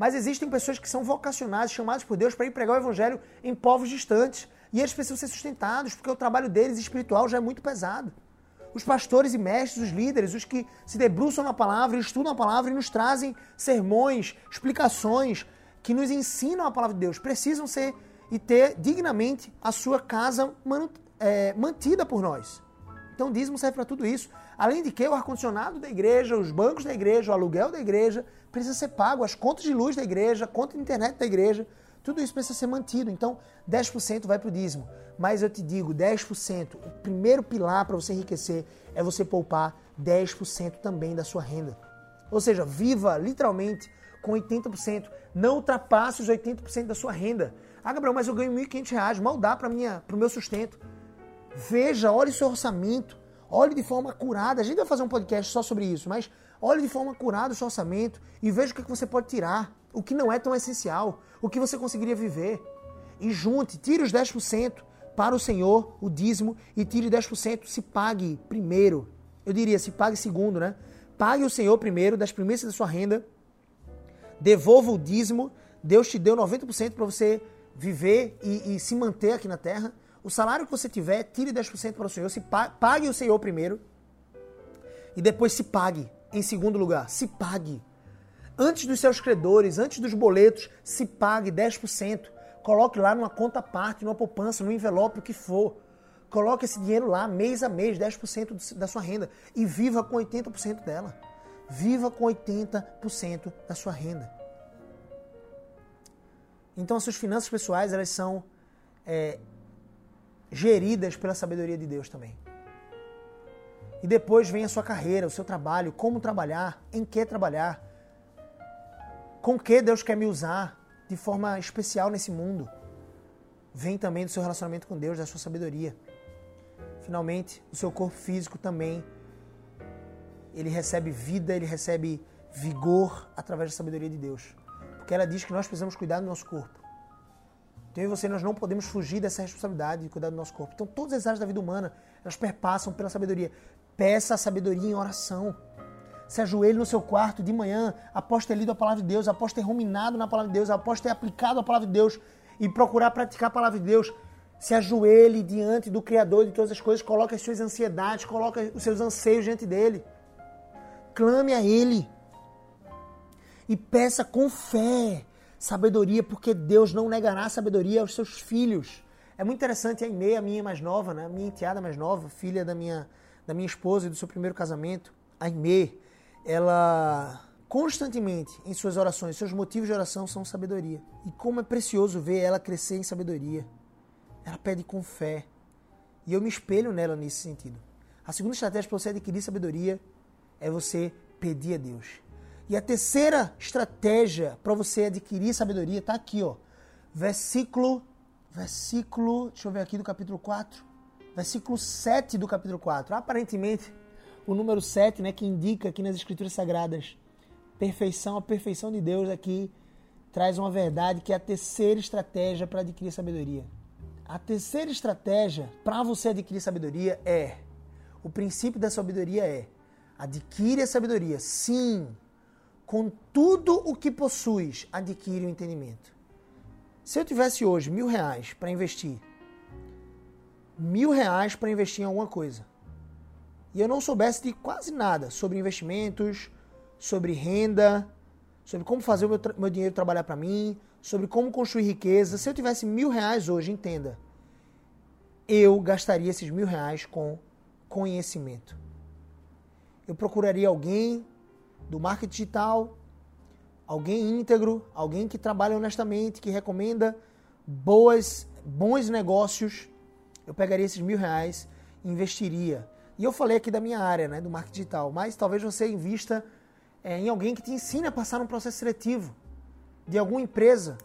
Mas existem pessoas que são vocacionadas, chamadas por Deus para ir pregar o evangelho em povos distantes. E eles precisam ser sustentados, porque o trabalho deles espiritual já é muito pesado. Os pastores e mestres, os líderes, os que se debruçam na palavra, estudam a palavra e nos trazem sermões, explicações que nos ensinam a palavra de Deus, precisam ser e ter dignamente a sua casa é, mantida por nós. Então dízimo serve para tudo isso. Além de que o ar-condicionado da igreja, os bancos da igreja, o aluguel da igreja, precisa ser pago, as contas de luz da igreja, a conta de internet da igreja, tudo isso precisa ser mantido. Então, 10% vai para o dízimo. Mas eu te digo, 10%, o primeiro pilar para você enriquecer é você poupar 10% também da sua renda. Ou seja, viva literalmente com 80%. Não ultrapasse os 80% da sua renda. Ah, Gabriel, mas eu ganho R$ 1.500, mal dá para o meu sustento. Veja, olhe seu orçamento, olhe de forma curada. A gente vai fazer um podcast só sobre isso, mas olhe de forma curada o seu orçamento e veja o que você pode tirar, o que não é tão essencial, o que você conseguiria viver. E junte, tire os 10% para o Senhor, o dízimo, e tire 10%, se pague primeiro. Eu diria, se pague segundo, né? Pague o Senhor primeiro, das primeiras da sua renda, devolva o dízimo, Deus te deu 90% para você viver e, e se manter aqui na terra. O salário que você tiver, tire 10% para o Senhor, se pague o Senhor primeiro e depois se pague em segundo lugar. Se pague. Antes dos seus credores, antes dos boletos, se pague 10%. Coloque lá numa conta parte, numa poupança, no envelope, o que for. Coloque esse dinheiro lá, mês a mês, 10% da sua renda. E viva com 80% dela. Viva com 80% da sua renda. Então as suas finanças pessoais, elas são é, geridas pela sabedoria de Deus também. E depois vem a sua carreira, o seu trabalho, como trabalhar, em que trabalhar, com que Deus quer me usar de forma especial nesse mundo. Vem também do seu relacionamento com Deus, da sua sabedoria. Finalmente, o seu corpo físico também ele recebe vida, ele recebe vigor através da sabedoria de Deus. Porque ela diz que nós precisamos cuidar do nosso corpo. Então, eu e você, nós não podemos fugir dessa responsabilidade de cuidar do nosso corpo. Então, todas as áreas da vida humana, elas perpassam pela sabedoria. Peça a sabedoria em oração. Se ajoelhe no seu quarto de manhã, após ter lido a palavra de Deus, após ter ruminado na palavra de Deus, após ter aplicado a palavra de Deus e procurar praticar a palavra de Deus. Se ajoelhe diante do Criador de todas as coisas, coloque as suas ansiedades, coloque os seus anseios diante dele. Clame a Ele. E peça com fé sabedoria, porque Deus não negará sabedoria aos seus filhos. É muito interessante a Inê, a minha mais nova, né? A minha enteada mais nova, filha da minha, da minha esposa e do seu primeiro casamento. A Inê, ela constantemente em suas orações, seus motivos de oração são sabedoria. E como é precioso ver ela crescer em sabedoria. Ela pede com fé. E eu me espelho nela nesse sentido. A segunda estratégia para você adquirir sabedoria é você pedir a Deus. E a terceira estratégia para você adquirir sabedoria está aqui, ó. Versículo, versículo, deixa eu ver aqui do capítulo 4. Versículo 7 do capítulo 4. Aparentemente, o número 7, né, que indica aqui nas escrituras sagradas perfeição, a perfeição de Deus aqui traz uma verdade que é a terceira estratégia para adquirir sabedoria. A terceira estratégia para você adquirir sabedoria é o princípio da sabedoria é adquire a sabedoria. Sim, com tudo o que possuis, adquire o entendimento. Se eu tivesse hoje mil reais para investir, mil reais para investir em alguma coisa, e eu não soubesse de quase nada sobre investimentos, sobre renda, sobre como fazer o meu, meu dinheiro trabalhar para mim, sobre como construir riqueza. Se eu tivesse mil reais hoje, entenda, eu gastaria esses mil reais com conhecimento. Eu procuraria alguém do marketing digital, alguém íntegro, alguém que trabalha honestamente, que recomenda boas, bons negócios. Eu pegaria esses mil reais e investiria. E eu falei aqui da minha área, né, do marketing digital, mas talvez você invista é, em alguém que te ensine a passar num processo seletivo de alguma empresa.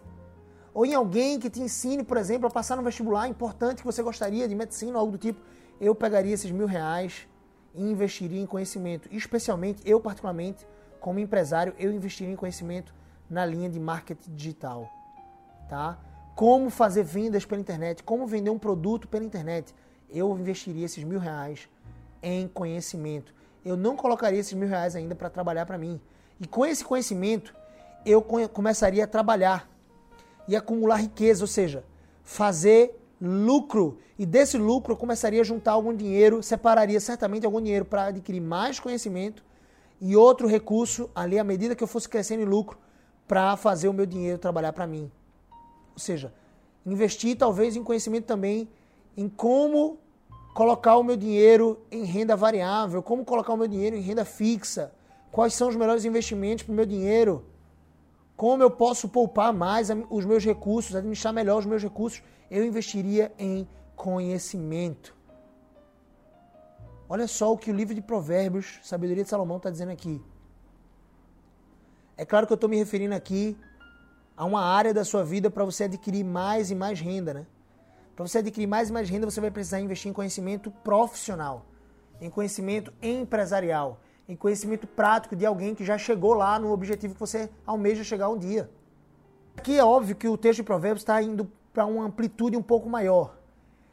Ou em alguém que te ensine, por exemplo, a passar no vestibular importante que você gostaria de medicina ou algo do tipo. Eu pegaria esses mil reais e investiria em conhecimento. Especialmente, eu particularmente, como empresário, eu investiria em conhecimento na linha de marketing digital. Tá? Como fazer vendas pela internet, como vender um produto pela internet. Eu investiria esses mil reais em conhecimento eu não colocaria esses mil reais ainda para trabalhar para mim. E com esse conhecimento, eu começaria a trabalhar e acumular riqueza, ou seja, fazer lucro. E desse lucro eu começaria a juntar algum dinheiro, separaria certamente algum dinheiro para adquirir mais conhecimento e outro recurso ali à medida que eu fosse crescendo em lucro para fazer o meu dinheiro trabalhar para mim. Ou seja, investir talvez em conhecimento também em como colocar o meu dinheiro em renda variável, como colocar o meu dinheiro em renda fixa, quais são os melhores investimentos para o meu dinheiro, como eu posso poupar mais os meus recursos, administrar melhor os meus recursos, eu investiria em conhecimento. Olha só o que o livro de Provérbios, Sabedoria de Salomão, está dizendo aqui. É claro que eu estou me referindo aqui a uma área da sua vida para você adquirir mais e mais renda, né? Para você adquirir mais e mais renda, você vai precisar investir em conhecimento profissional, em conhecimento empresarial, em conhecimento prático de alguém que já chegou lá no objetivo que você almeja chegar um dia. Aqui é óbvio que o texto de Provérbios está indo para uma amplitude um pouco maior.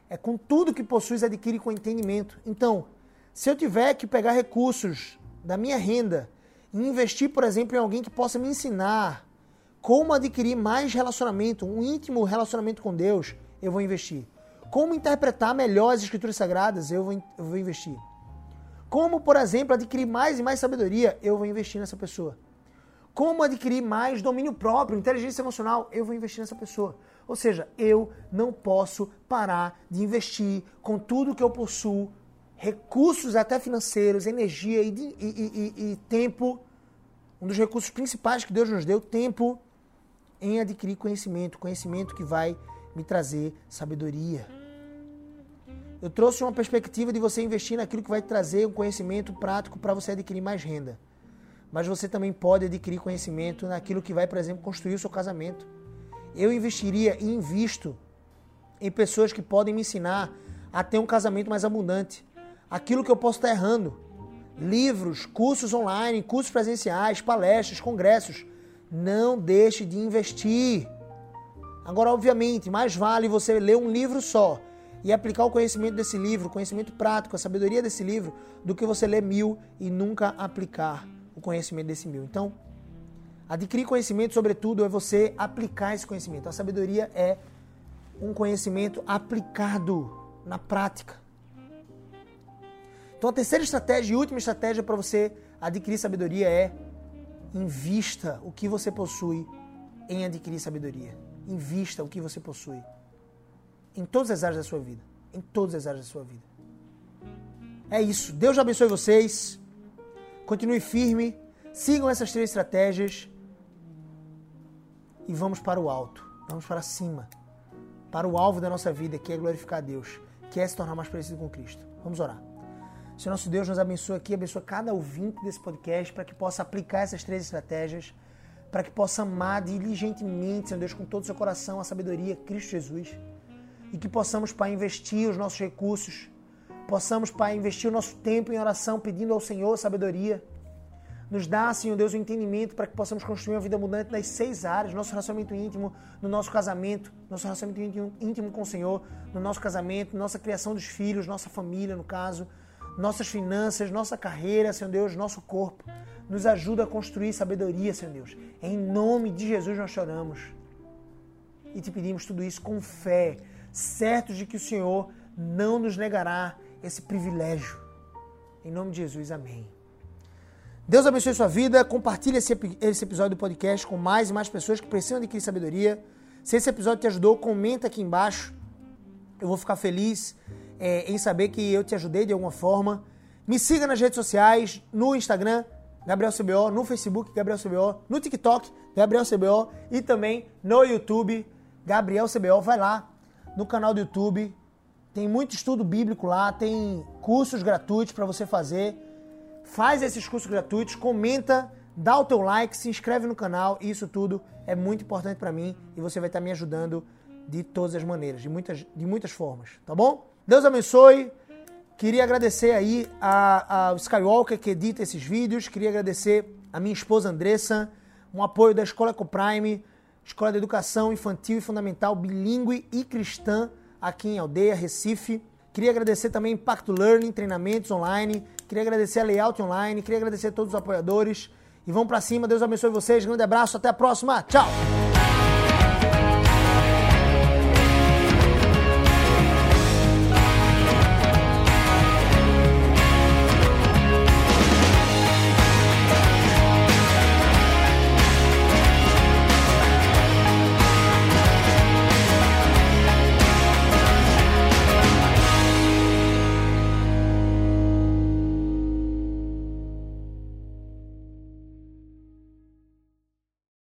É com tudo que possuis adquire com entendimento. Então, se eu tiver que pegar recursos da minha renda e investir, por exemplo, em alguém que possa me ensinar como adquirir mais relacionamento, um íntimo relacionamento com Deus, eu vou investir. Como interpretar melhor as escrituras sagradas, eu vou, eu vou investir. Como, por exemplo, adquirir mais e mais sabedoria, eu vou investir nessa pessoa. Como adquirir mais domínio próprio, inteligência emocional, eu vou investir nessa pessoa. Ou seja, eu não posso parar de investir com tudo que eu possuo, recursos até financeiros, energia e, e, e, e tempo. Um dos recursos principais que Deus nos deu, tempo, em adquirir conhecimento. Conhecimento que vai me trazer sabedoria. Eu trouxe uma perspectiva de você investir naquilo que vai trazer um conhecimento prático para você adquirir mais renda. Mas você também pode adquirir conhecimento naquilo que vai, por exemplo, construir o seu casamento. Eu investiria e invisto em pessoas que podem me ensinar a ter um casamento mais abundante. Aquilo que eu posso estar errando. Livros, cursos online, cursos presenciais, palestras, congressos. Não deixe de investir. Agora, obviamente, mais vale você ler um livro só e aplicar o conhecimento desse livro, o conhecimento prático, a sabedoria desse livro, do que você ler mil e nunca aplicar o conhecimento desse mil. Então, adquirir conhecimento, sobretudo, é você aplicar esse conhecimento. A sabedoria é um conhecimento aplicado na prática. Então, a terceira estratégia e última estratégia para você adquirir sabedoria é invista o que você possui em adquirir sabedoria. Invista o que você possui. em todas as áreas da sua vida. Em todas as áreas da sua vida. É isso. Deus abençoe vocês. Continue firme. Sigam essas três estratégias. E vamos para o alto. Vamos para cima. Para o alvo da nossa vida, que é glorificar a Deus. Que é se tornar mais parecido com Cristo. Vamos orar. Senhor nosso Deus nos abençoe aqui, abençoe cada ouvinte desse podcast para que possa aplicar essas três estratégias, para que possa amar diligentemente, Senhor Deus, com todo o seu coração, a sabedoria, Cristo Jesus. E que possamos, Pai, investir os nossos recursos, possamos, Pai, investir o nosso tempo em oração, pedindo ao Senhor sabedoria. Nos dá, Senhor Deus, o um entendimento para que possamos construir uma vida abundante nas seis áreas, nosso relacionamento íntimo, no nosso casamento, nosso relacionamento íntimo, íntimo com o Senhor, no nosso casamento, nossa criação dos filhos, nossa família, no caso, nossas finanças, nossa carreira, Senhor Deus, nosso corpo. Nos ajuda a construir sabedoria, Senhor Deus. Em nome de Jesus nós choramos. E te pedimos tudo isso com fé, certos de que o Senhor não nos negará esse privilégio. Em nome de Jesus, amém. Deus abençoe sua vida. Compartilhe esse, esse episódio do podcast com mais e mais pessoas que precisam adquirir sabedoria. Se esse episódio te ajudou, comenta aqui embaixo. Eu vou ficar feliz é, em saber que eu te ajudei de alguma forma. Me siga nas redes sociais, no Instagram, Gabriel CBO, no Facebook, Gabriel CBO, no TikTok, Gabriel CBO e também no YouTube, Gabriel CBO. Vai lá no canal do YouTube, tem muito estudo bíblico lá, tem cursos gratuitos para você fazer. Faz esses cursos gratuitos, comenta, dá o teu like, se inscreve no canal. Isso tudo é muito importante para mim e você vai estar me ajudando de todas as maneiras, de muitas, de muitas formas, tá bom? Deus abençoe. Queria agradecer aí ao Skywalker que edita esses vídeos. Queria agradecer a minha esposa Andressa, um apoio da Escola Ecoprime, Escola de Educação Infantil e Fundamental Bilingue e Cristã aqui em Aldeia, Recife. Queria agradecer também Impacto Learning, treinamentos online. Queria agradecer a Layout Online. Queria agradecer a todos os apoiadores. E vamos para cima. Deus abençoe vocês. Grande abraço. Até a próxima. Tchau.